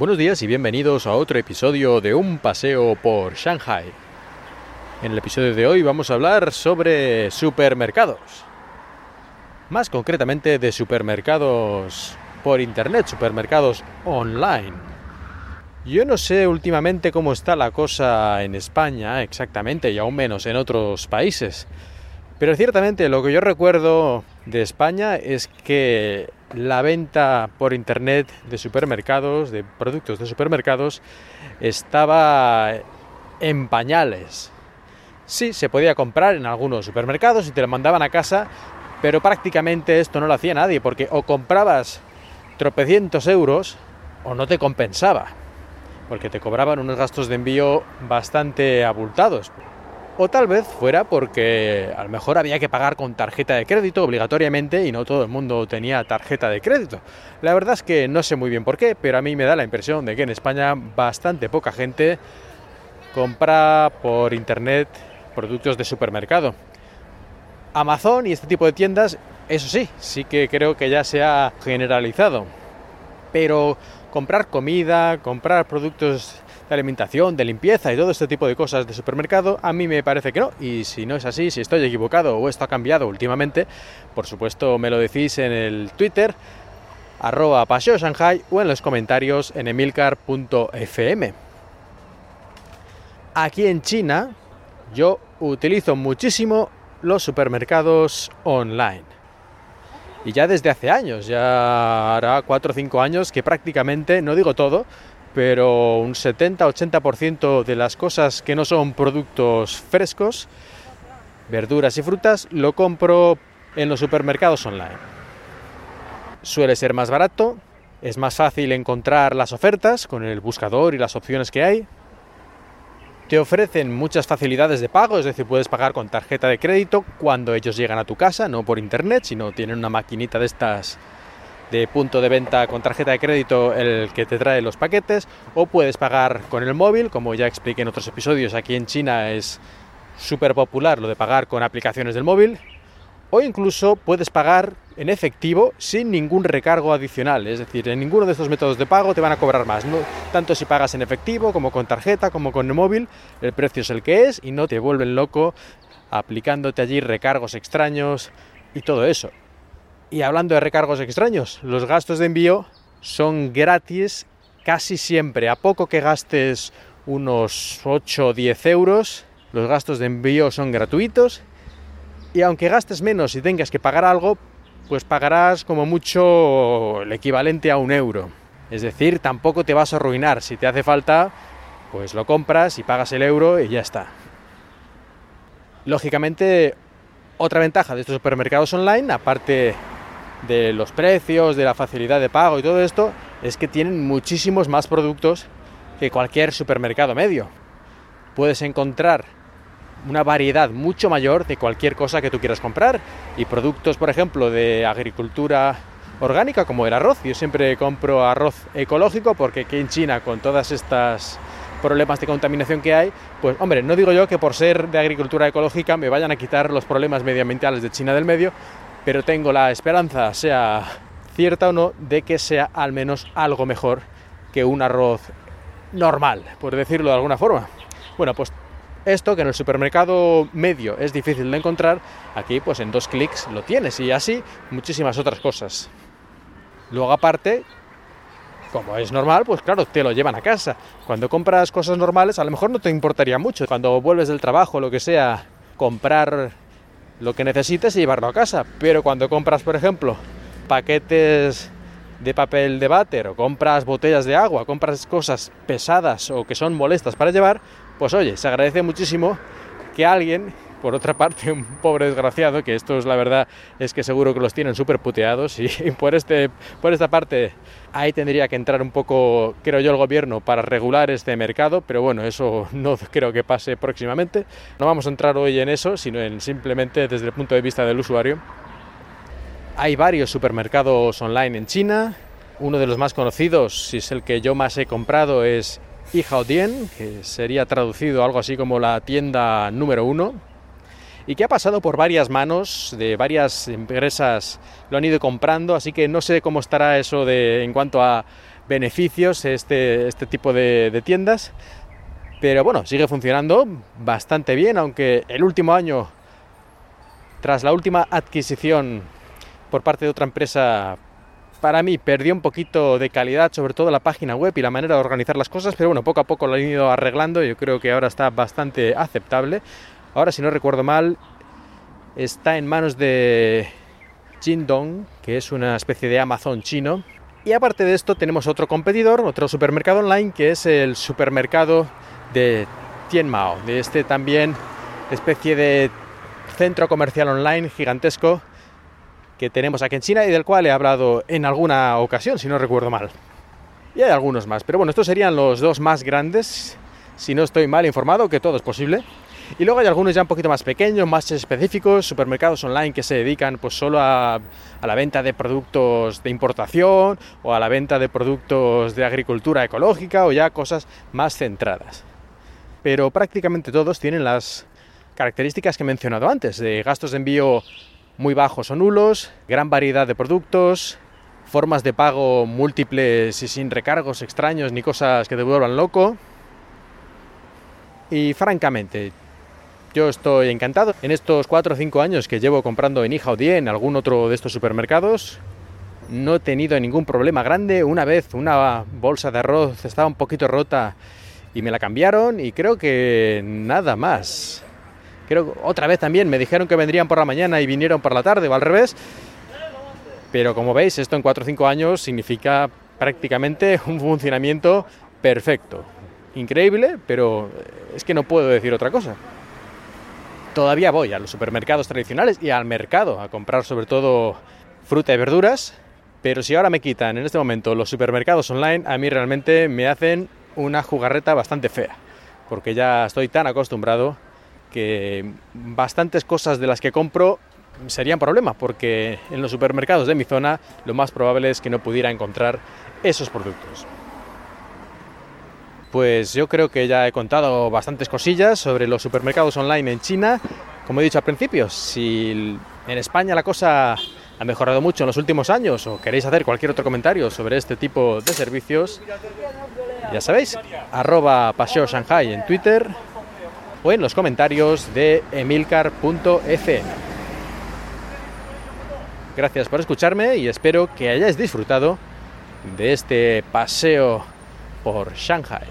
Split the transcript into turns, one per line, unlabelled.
Buenos días y bienvenidos a otro episodio de Un paseo por Shanghai. En el episodio de hoy vamos a hablar sobre supermercados. Más concretamente de supermercados por internet, supermercados online. Yo no sé últimamente cómo está la cosa en España exactamente y aún menos en otros países. Pero ciertamente lo que yo recuerdo de España es que la venta por internet de supermercados, de productos de supermercados, estaba en pañales. Sí, se podía comprar en algunos supermercados y te lo mandaban a casa, pero prácticamente esto no lo hacía nadie, porque o comprabas tropecientos euros o no te compensaba, porque te cobraban unos gastos de envío bastante abultados. O tal vez fuera porque a lo mejor había que pagar con tarjeta de crédito obligatoriamente y no todo el mundo tenía tarjeta de crédito. La verdad es que no sé muy bien por qué, pero a mí me da la impresión de que en España bastante poca gente compra por internet productos de supermercado. Amazon y este tipo de tiendas, eso sí, sí que creo que ya se ha generalizado. Pero comprar comida, comprar productos de alimentación, de limpieza y todo este tipo de cosas de supermercado, a mí me parece que no. Y si no es así, si estoy equivocado o esto ha cambiado últimamente, por supuesto me lo decís en el Twitter, arroba paseo Shanghai o en los comentarios en emilcar.fm. Aquí en China yo utilizo muchísimo los supermercados online. Y ya desde hace años, ya hará 4 o 5 años que prácticamente, no digo todo, pero un 70-80% de las cosas que no son productos frescos, verduras y frutas, lo compro en los supermercados online. Suele ser más barato, es más fácil encontrar las ofertas con el buscador y las opciones que hay. Te ofrecen muchas facilidades de pago, es decir, puedes pagar con tarjeta de crédito cuando ellos llegan a tu casa, no por internet, sino tienen una maquinita de estas de punto de venta con tarjeta de crédito el que te trae los paquetes o puedes pagar con el móvil, como ya expliqué en otros episodios, aquí en China es súper popular lo de pagar con aplicaciones del móvil o incluso puedes pagar en efectivo sin ningún recargo adicional, es decir, en ninguno de estos métodos de pago te van a cobrar más, tanto si pagas en efectivo como con tarjeta como con el móvil, el precio es el que es y no te vuelven loco aplicándote allí recargos extraños y todo eso. Y hablando de recargos extraños, los gastos de envío son gratis casi siempre. A poco que gastes unos 8 o 10 euros, los gastos de envío son gratuitos. Y aunque gastes menos y tengas que pagar algo, pues pagarás como mucho el equivalente a un euro. Es decir, tampoco te vas a arruinar. Si te hace falta, pues lo compras y pagas el euro y ya está. Lógicamente, otra ventaja de estos supermercados online, aparte de los precios, de la facilidad de pago y todo esto, es que tienen muchísimos más productos que cualquier supermercado medio. Puedes encontrar una variedad mucho mayor de cualquier cosa que tú quieras comprar y productos, por ejemplo, de agricultura orgánica como el arroz. Yo siempre compro arroz ecológico porque aquí en China con todas estas problemas de contaminación que hay, pues hombre, no digo yo que por ser de agricultura ecológica me vayan a quitar los problemas medioambientales de China del medio, pero tengo la esperanza, sea cierta o no, de que sea al menos algo mejor que un arroz normal, por decirlo de alguna forma. Bueno, pues esto que en el supermercado medio es difícil de encontrar, aquí pues en dos clics lo tienes y así muchísimas otras cosas. Luego aparte, como es normal, pues claro, te lo llevan a casa. Cuando compras cosas normales a lo mejor no te importaría mucho. Cuando vuelves del trabajo, lo que sea, comprar lo que necesites y llevarlo a casa. Pero cuando compras, por ejemplo, paquetes de papel de váter o compras botellas de agua, compras cosas pesadas o que son molestas para llevar, pues oye, se agradece muchísimo que alguien, por otra parte, un pobre desgraciado, que esto es la verdad, es que seguro que los tienen súper puteados y por, este, por esta parte ahí tendría que entrar un poco, creo yo, el gobierno para regular este mercado, pero bueno, eso no creo que pase próximamente. No vamos a entrar hoy en eso, sino en simplemente desde el punto de vista del usuario. Hay varios supermercados online en China. Uno de los más conocidos, si es el que yo más he comprado, es Yihaodian, que sería traducido algo así como la tienda número uno, y que ha pasado por varias manos de varias empresas, lo han ido comprando, así que no sé cómo estará eso de en cuanto a beneficios este, este tipo de, tiendas. Pero bueno, sigue funcionando bastante bien, aunque el último año, tras la última adquisición por parte de otra empresa, para mí perdió un poquito de calidad, sobre todo la página web y la manera de organizar las cosas, pero bueno, poco a poco lo han ido arreglando, yo creo que ahora está bastante aceptable. Ahora, si no recuerdo mal, está en manos de Jingdong, que es una especie de Amazon chino. Y aparte de esto tenemos otro competidor, otro supermercado online, que es el supermercado de Tianmao, de este también especie de centro comercial online gigantesco que tenemos aquí en China y del cual he hablado en alguna ocasión, si no recuerdo mal. Y hay algunos más, pero bueno, estos serían los dos más grandes, si no estoy mal informado, que todo es posible. Y luego hay algunos ya un poquito más pequeños, más específicos, supermercados online que se dedican pues solo a, la venta de productos de importación o a la venta de productos de agricultura ecológica o ya cosas más centradas. Pero prácticamente todos tienen las características que he mencionado antes, de gastos de envío muy bajos o nulos, gran variedad de productos, formas de pago múltiples y sin recargos extraños ni cosas que te vuelvan loco. Y francamente, yo estoy encantado. En estos 4 o 5 años que llevo comprando en o en algún otro de estos supermercados, no he tenido ningún problema grande. Una vez una bolsa de arroz estaba un poquito rota y me la cambiaron y creo que nada más. Creo otra vez también me dijeron que vendrían por la mañana y vinieron por la tarde o al revés. Pero como veis, esto en 4 o 5 años significa prácticamente un funcionamiento perfecto. Increíble, pero es que no puedo decir otra cosa. Todavía voy a los supermercados tradicionales y al mercado a comprar sobre todo fruta y verduras, pero si ahora me quitan en este momento los supermercados online, a mí realmente me hacen una jugarreta bastante fea, porque ya estoy tan acostumbrado que bastantes cosas de las que compro serían problemas, porque en los supermercados de mi zona lo más probable es que no pudiera encontrar esos productos. Pues yo creo que ya he contado bastantes cosillas sobre los supermercados online en China. Como he dicho al principio, si en España la cosa ha mejorado mucho en los últimos años o queréis hacer cualquier otro comentario sobre este tipo de servicios, ya sabéis, arroba Paseo Shanghai en Twitter o en los comentarios de emilcar.fm. Gracias por escucharme y espero que hayáis disfrutado de este paseo por Shanghai.